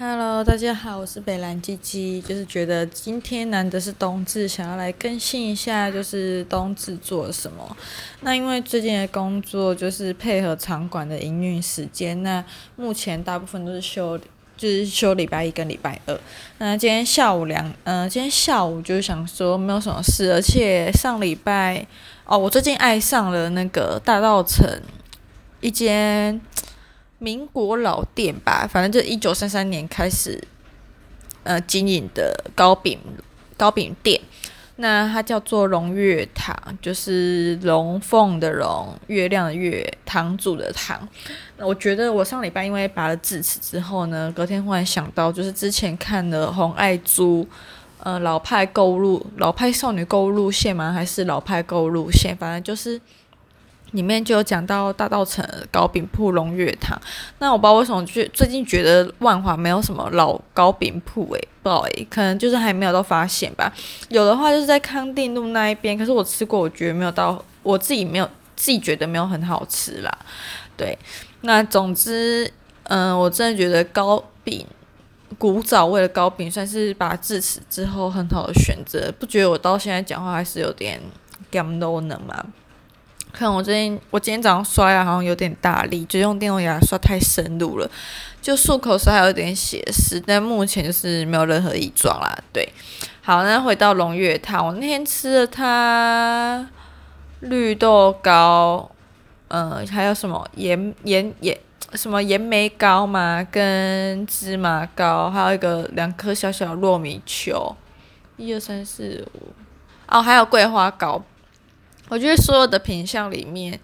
Hello，大家好，我是北兰鸡鸡。就是觉得今天难得是冬至，想要来更新一下，就是冬至做了什么。那因为最近的工作就是配合场馆的营运时间，那目前大部分都是休，就是休礼拜一跟礼拜二。那今天下午两，嗯、呃，今天下午就是想说没有什么事，而且上礼拜哦，我最近爱上了那个大道城一间。民国老店吧，反正就一九三三年开始，呃，经营的糕饼糕饼店。那它叫做龙月堂，就是龙凤的龙，月亮的月，堂主的堂。我觉得我上礼拜因为拔了智齿之后呢，隔天忽然想到，就是之前看的红爱珠，呃，老派购物，老派少女购物路线吗？还是老派购物路线？反正就是。里面就有讲到大稻城糕饼铺龙月堂，那我不知道为什么最最近觉得万华没有什么老糕饼铺诶，不知道诶，可能就是还没有到发现吧。有的话就是在康定路那一边，可是我吃过，我觉得没有到，我自己没有自己觉得没有很好吃啦。对，那总之，嗯、我真的觉得糕饼古早味的糕饼算是把智齿之后很好的选择，不觉得我到现在讲话还是有点 gam no 呢吗？看我最近，我今天早上刷牙好像有点大力，就用电动牙刷太深入了，就漱口时还有点血丝，但目前是没有任何异状啦。对，好，那回到龙月堂，我那天吃了它绿豆糕，嗯，还有什么盐盐盐什么盐梅糕嘛，跟芝麻糕，还有一个两颗小小糯米球，一二三四五，哦，还有桂花糕。我觉得所有的品相里面，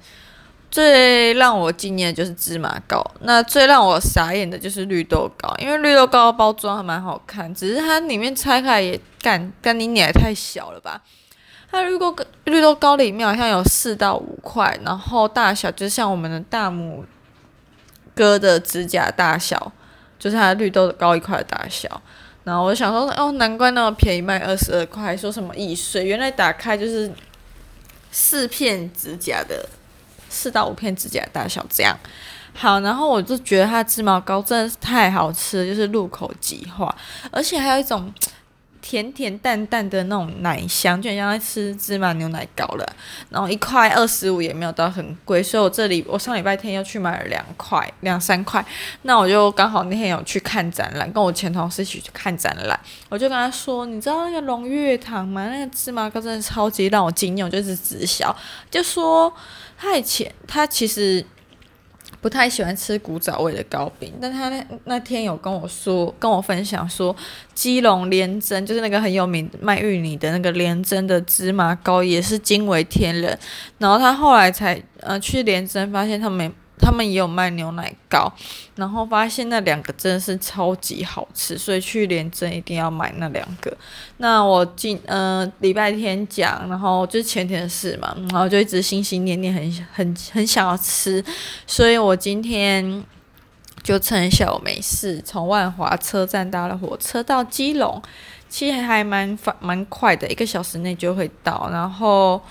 最让我惊艳的就是芝麻糕，那最让我傻眼的就是绿豆糕，因为绿豆糕包装还蛮好看，只是它里面拆开也干干你脸太小了吧？它绿豆绿豆糕里面好像有四到五块，然后大小就像我们的大拇哥的指甲大小，就是它绿豆糕一块的大小。然后我想说，哦，难怪那么便宜，卖二十二块，说什么易碎，原来打开就是。四片指甲的，四到五片指甲大小这样，好，然后我就觉得它的芝麻糕真的是太好吃，就是入口即化，而且还有一种。甜甜淡淡的那种奶香，就很像在吃芝麻牛奶糕了。然后一块二十五也没有到很贵，所以我这里我上礼拜天又去买了两块两三块。那我就刚好那天有去看展览，跟我前同事一起去看展览，我就跟他说：“你知道那个龙月堂吗？那个芝麻糕真的超级让我惊艳，就是直销，就说他以前他其实。”不太喜欢吃古早味的糕饼，但他那那天有跟我说，跟我分享说，基隆连珍就是那个很有名卖芋泥的那个连珍的芝麻糕也是惊为天人，然后他后来才呃去连珍发现他们。他们也有卖牛奶糕，然后发现那两个真的是超级好吃，所以去连珍一定要买那两个。那我今呃礼拜天讲，然后就前天的事嘛，然后就一直心心念念很，很很想要吃，所以我今天就趁一下我没事，从万华车站搭了火车到基隆，其实还蛮蛮快的，一个小时内就会到，然后。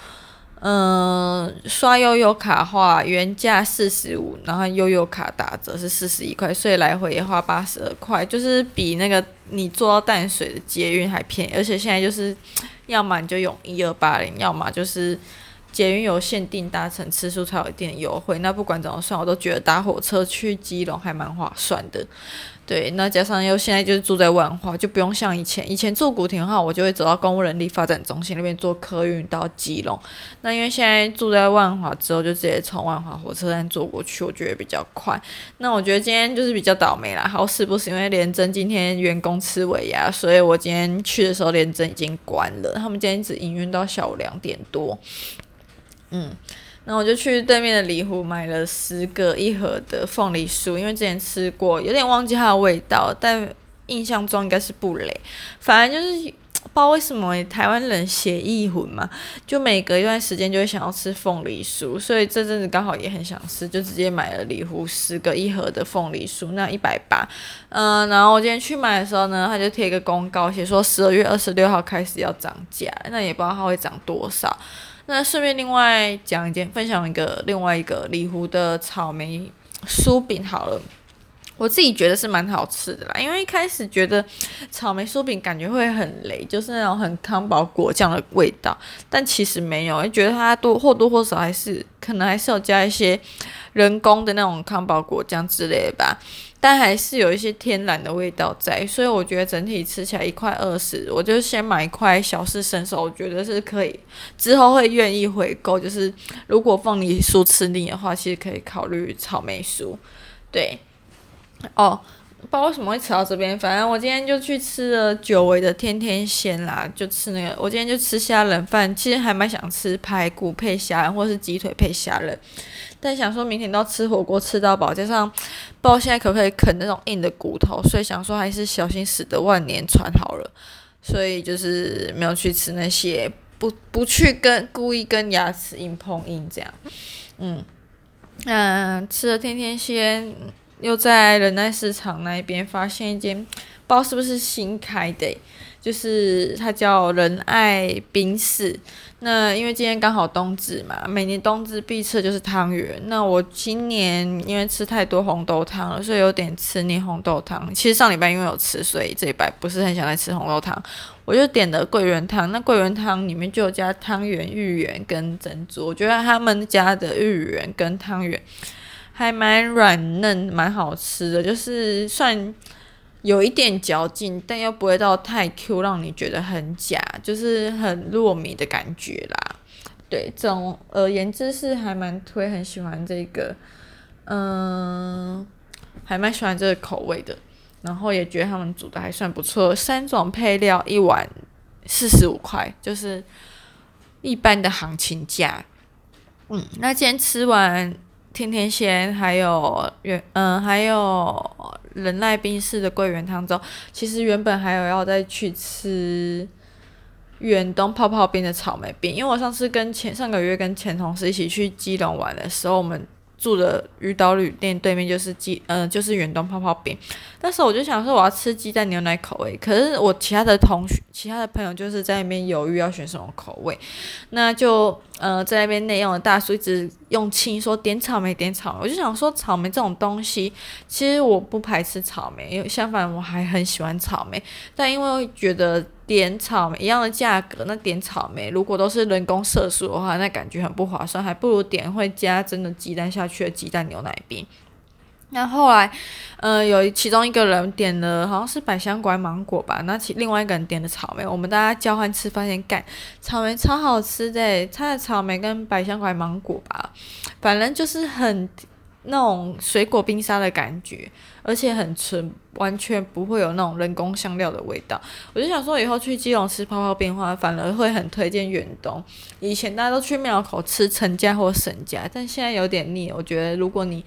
嗯，刷悠游卡的话，原价四十五，然后悠游卡打折是四十一块，所以来回也花八十二块，就是比那个你坐到淡水的捷运还便宜，而且现在就是，要么你就用一二八零，要么就是捷运有限定搭乘次数才有一点优惠。那不管怎么算，我都觉得搭火车去基隆还蛮划算的。对，那加上又现在就是住在万华，就不用像以前，以前住古亭的话，我就会走到公务人力发展中心那边坐客运到基隆。那因为现在住在万华之后，就直接从万华火车站坐过去，我觉得比较快。那我觉得今天就是比较倒霉啦，好死不死，因为连珍今天员工吃尾牙，所以我今天去的时候连珍已经关了，他们今天只营运到下午两点多。嗯。然后我就去对面的里湖买了十个一盒的凤梨酥，因为之前吃过，有点忘记它的味道，但印象中应该是不雷。反正就是 不知道为什么台湾人写意混嘛，就每隔一段时间就会想要吃凤梨酥，所以这阵子刚好也很想吃，就直接买了里湖十个一盒的凤梨酥，那一百八。嗯，然后我今天去买的时候呢，他就贴一个公告，写说十二月二十六号开始要涨价，那也不知道它会涨多少。那顺便另外讲一件，分享一个另外一个里湖的草莓酥饼好了。我自己觉得是蛮好吃的啦，因为一开始觉得草莓酥饼感觉会很雷，就是那种很康宝果酱的味道，但其实没有，觉得它多或多或少还是可能还是有加一些人工的那种康宝果酱之类的吧，但还是有一些天然的味道在，所以我觉得整体吃起来一块二十，我就先买一块小试身手，我觉得是可以，之后会愿意回购，就是如果凤梨酥吃腻的话，其实可以考虑草莓酥，对。哦，不知道为什么会扯到这边，反正我今天就去吃了久违的天天鲜啦，就吃那个。我今天就吃虾仁饭，其实还蛮想吃排骨配虾仁，或是鸡腿配虾仁，但想说明天都吃火锅吃到饱，加上不知道现在可不可以啃那种硬的骨头，所以想说还是小心驶得万年船好了，所以就是没有去吃那些，不不去跟故意跟牙齿硬碰硬这样，嗯，嗯，吃了天天鲜。又在仁爱市场那边发现一间，不知道是不是新开的，就是它叫仁爱冰室。那因为今天刚好冬至嘛，每年冬至必吃就是汤圆。那我今年因为吃太多红豆汤了，所以有点吃腻红豆汤。其实上礼拜因为有吃，所以这礼拜不是很想再吃红豆汤，我就点了桂圆汤。那桂圆汤里面就有加汤圆、芋圆跟珍珠。我觉得他们家的芋圆跟汤圆。还蛮软嫩，蛮好吃的，就是算有一点嚼劲，但又不会到太 Q，让你觉得很假，就是很糯米的感觉啦。对，总而言之是还蛮推，很喜欢这个，嗯，还蛮喜欢这个口味的。然后也觉得他们煮的还算不错，三种配料一碗四十五块，就是一般的行情价。嗯，那今天吃完。天天鲜，还有原嗯，还有仁爱冰室的桂圆汤粥。其实原本还有要再去吃远东泡泡冰的草莓冰，因为我上次跟前上个月跟前同事一起去基隆玩的时候，我们。住的鱼岛旅店对面就是鸡，嗯、就是远东泡泡冰。那时候我就想说我要吃鸡蛋牛奶口味，可是我其他的同学、其他的朋友就是在那边犹豫要选什么口味，那就呃在那边内用的大叔一直用亲说点草莓点草莓，我就想说草莓这种东西，其实我不排斥草莓，因为相反我还很喜欢草莓，但因为觉得。点草莓一样的价格，那点草莓如果都是人工色素的话，那感觉很不划算，还不如点会加真的鸡蛋下去的鸡蛋牛奶冰。那后来，呃，有其中一个人点了好像是百香果芒果吧，那其另外一个人点的草莓，我们大家交换吃，发现干草莓超好吃的，它的草莓跟百香果芒果吧，反正就是很。那种水果冰沙的感觉，而且很纯，完全不会有那种人工香料的味道。我就想说，以后去基隆吃泡泡冰的话，反而会很推荐远东。以前大家都去庙口吃陈家或沈家，但现在有点腻。我觉得如果你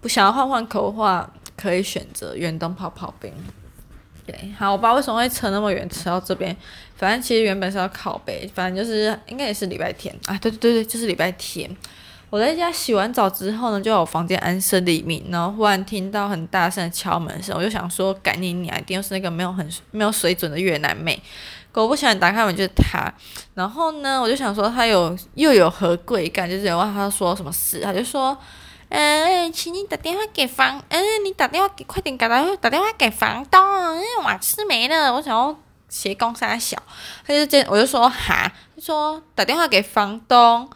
不想要换换口的话，可以选择远东泡泡冰。对，好，我不知道为什么会扯那么远，扯到这边。反正其实原本是要靠北，反正就是应该也是礼拜天啊，对对对对，就是礼拜天。我在家洗完澡之后呢，就有房间安身立命，然后忽然听到很大声的敲门声，我就想说赶紧你来，一定是那个没有很没有水准的越南妹。果不其然，打开门就是他。然后呢，我就想说他有又有何贵干，就是问他说什么事，他就说，呃，请你打电话给房，嗯、呃，你打电话给快点，赶快打电话给房东，嗯，瓦斯没了。我想要斜杠三小，他就这，我就说哈，他说打电话给房东。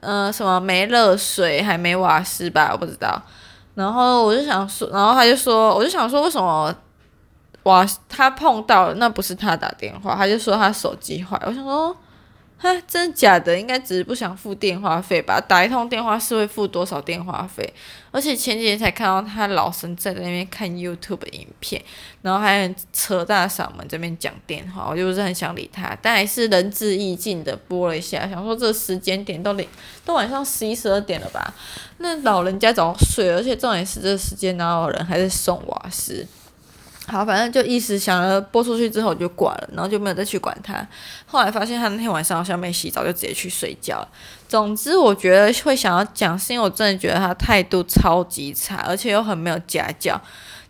嗯、呃，什么没热水，还没瓦斯吧？我不知道。然后我就想说，然后他就说，我就想说，为什么瓦他碰到了，那不是他打电话，他就说他手机坏。我想说。哈，真的假的？应该只是不想付电话费吧？打一通电话是会付多少电话费？而且前几天才看到他老神在那边看 YouTube 影片，然后还很扯大嗓门这边讲电话，我就不是很想理他，但还是仁至义尽的拨了一下，想说这时间点都都晚上十一十二点了吧？那老人家早睡，而且重点是这时间哪有人还在送瓦斯？好，反正就一时想了播出去之后我就挂了，然后就没有再去管他。后来发现他那天晚上好像没洗澡，就直接去睡觉了。总之，我觉得会想要讲，是因为我真的觉得他态度超级差，而且又很没有家教。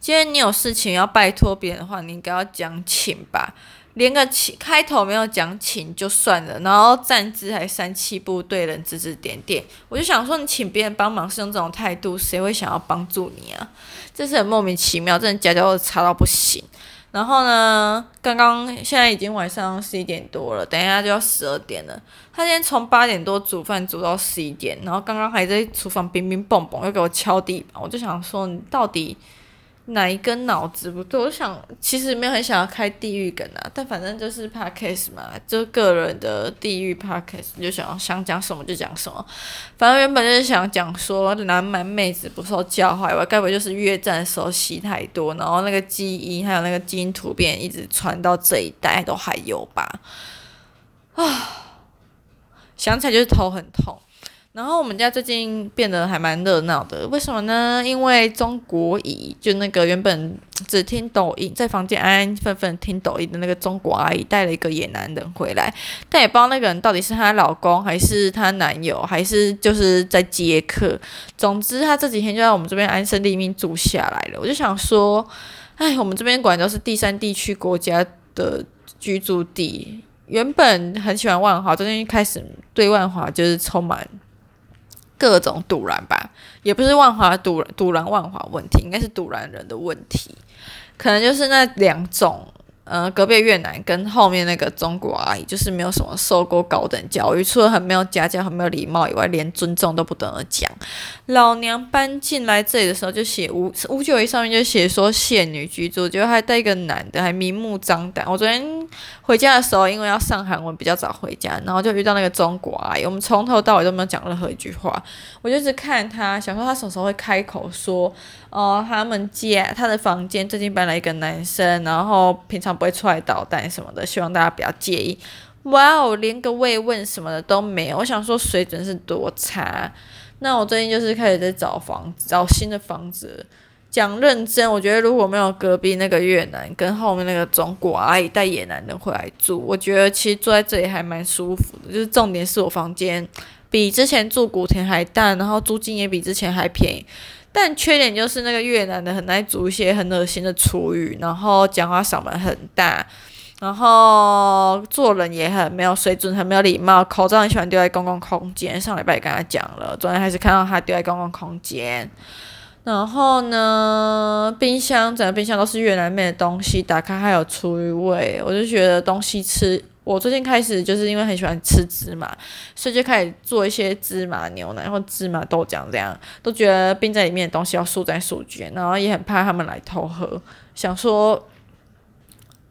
今天你有事情要拜托别人的话，你应该要讲请吧。连个请开头没有讲请就算了，然后站姿还三七步对人指指点点，我就想说你请别人帮忙是用这种态度，谁会想要帮助你啊？这是很莫名其妙，真的家教差到不行。然后呢，刚刚现在已经晚上十一点多了，等一下就要十二点了。他今天从八点多煮饭煮到十一点，然后刚刚还在厨房乒乒乓乓又给我敲地板，我就想说你到底。哪一根脑子不对？我想其实没有很想要开地狱梗啊，但反正就是 podcast 嘛，就个人的地狱 podcast，就想想讲什么就讲什么。反正原本就是想讲说南蛮妹子不受教化，我该不会就是越战的时候洗太多，然后那个基因还有那个基因突变一直传到这一代都还有吧？啊，想起来就是头很痛。然后我们家最近变得还蛮热闹的，为什么呢？因为中国姨就那个原本只听抖音，在房间安安分分听抖音的那个中国阿姨带了一个野男人回来，但也不知道那个人到底是她老公还是她男友，还是就是在接客。总之，她这几天就在我们这边安身立命住下来了。我就想说，哎，我们这边果然都是第三地区国家的居住地。原本很喜欢万华，最近开始对万华就是充满。各种堵拦吧，也不是万华堵堵拦万华问题，应该是堵拦人的问题，可能就是那两种。呃，隔壁越南跟后面那个中国阿姨，就是没有什么受过高等教育，除了很没有家教、很没有礼貌以外，连尊重都不懂得讲。老娘搬进来这里的时候就写五五九一上面就写说限女居住，结果还带一个男的，还明目张胆。我昨天回家的时候，因为要上韩文，比较早回家，然后就遇到那个中国阿姨，我们从头到尾都没有讲任何一句话，我就是看她，想说她什么时候会开口说。哦，他们家她的房间最近搬来一个男生，然后平常不会出来捣蛋什么的，希望大家不要介意。哇哦，连个慰问什么的都没有，我想说水准是多差。那我最近就是开始在找房子，找新的房子。讲认真，我觉得如果没有隔壁那个越南跟后面那个中国阿姨带野男人回来住，我觉得其实住在这里还蛮舒服的。就是重点是我房间比之前住古田还大，然后租金也比之前还便宜。但缺点就是那个越南的很爱煮一些很恶心的厨余，然后讲话嗓门很大，然后做人也很没有水准，很没有礼貌，口罩很喜欢丢在公共空间。上礼拜也跟他讲了，昨天还是看到他丢在公共空间。然后呢，冰箱整个冰箱都是越南妹的东西，打开还有厨余味，我就觉得东西吃。我最近开始就是因为很喜欢吃芝麻，所以就开始做一些芝麻牛奶或芝麻豆浆，这样都觉得冰在里面的东西要速战速决，然后也很怕他们来偷喝，想说，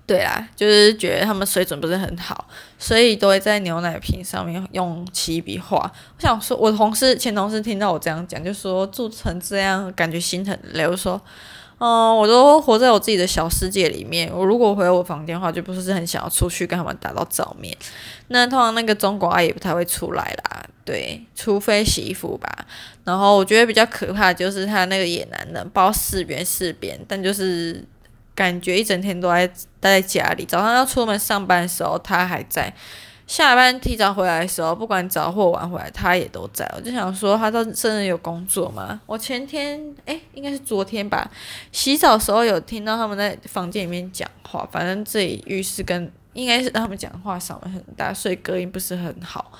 对啊，就是觉得他们水准不是很好，所以都会在牛奶瓶上面用起笔画。我想说，我同事前同事听到我这样讲，就说做成这样感觉心很累，我说。嗯，我都活在我自己的小世界里面。我如果回我房间的话，就不是很想要出去跟他们打到照面。那通常那个中国阿姨不太会出来啦，对，除非洗衣服吧。然后我觉得比较可怕就是他那个野男人，包四边四边，但就是感觉一整天都在待在家里。早上要出门上班的时候，他还在。下班提早回来的时候，不管早或晚回来，他也都在。我就想说，他到真的有工作吗？我前天，诶，应该是昨天吧，洗澡时候有听到他们在房间里面讲话。反正这里浴室跟应该是他们讲话嗓门很大，所以隔音不是很好。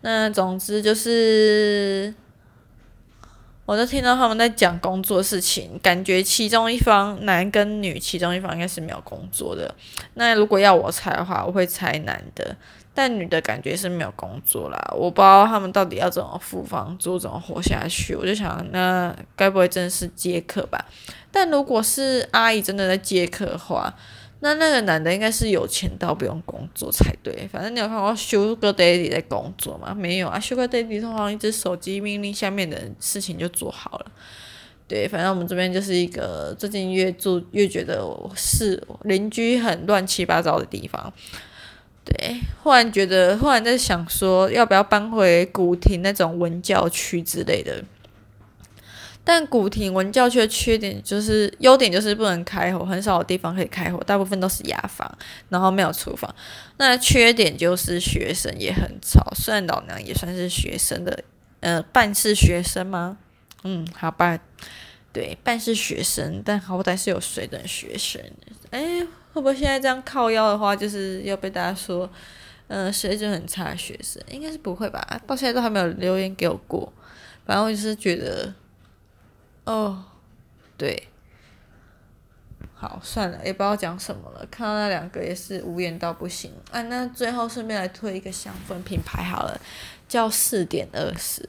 那总之就是，我就听到他们在讲工作事情，感觉其中一方男跟女，其中一方应该是没有工作的。那如果要我猜的话，我会猜男的。但女的感觉是没有工作啦，我不知道他们到底要怎么付房租，怎么活下去。我就想，那该不会真的是接客吧？但如果是阿姨真的在接客的话，那那个男的应该是有钱到不用工作才对。反正你有看过 Sugar Daddy 在工作吗？没有啊，Sugar Daddy 通常一只手机命令下面的事情就做好了。对，反正我们这边就是一个最近越住越觉得是邻居很乱七八糟的地方。对，忽然觉得，忽然在想说，要不要搬回古亭那种文教区之类的？但古亭文教区的缺点就是，优点就是不能开火，很少有地方可以开火，大部分都是雅房，然后没有厨房。那缺点就是学生也很吵，虽然老娘也算是学生的，呃，半是学生吗？嗯，好吧。对，半是学生，但好歹是有水的学生。哎，会不会现在这样靠腰的话，就是要被大家说，嗯、水准很差的学生？应该是不会吧？到现在都还没有留言给我过。反正我就是觉得，哦，对，好，算了，也不知道讲什么了。看到那两个也是无言到不行。啊，那最后顺便来推一个香氛品牌好了，叫四点二十。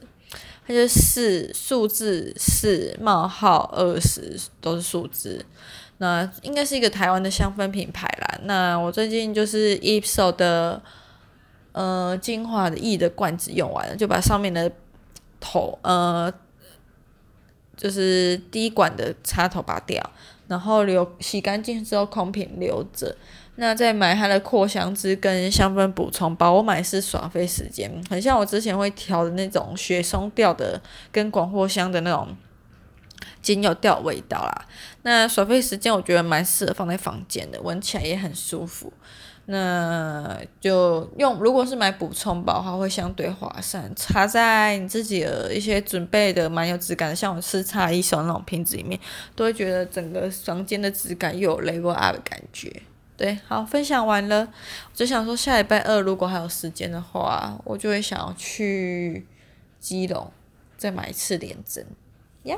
它就是数字四冒号二十都是数字，那应该是一个台湾的香氛品牌啦。那我最近就是 e p s o 的呃精华的 E 的罐子用完了，就把上面的头呃就是滴管的插头拔掉，然后留洗干净之后空瓶留着。那再买它的扩香枝跟香氛补充包，我买是耍费时间，很像我之前会调的那种雪松调的跟广藿香的那种精油调味道啦。那耍费时间我觉得蛮适合放在房间的，闻起来也很舒服。那就用，如果是买补充包的话，会相对划算，插在你自己的一些准备的蛮有质感的，像我是插一手那种瓶子里面，都会觉得整个房间的质感又有 level up 的感觉。对，好，分享完了，我就想说下礼拜二如果还有时间的话，我就会想要去基隆再买一次连针，呀、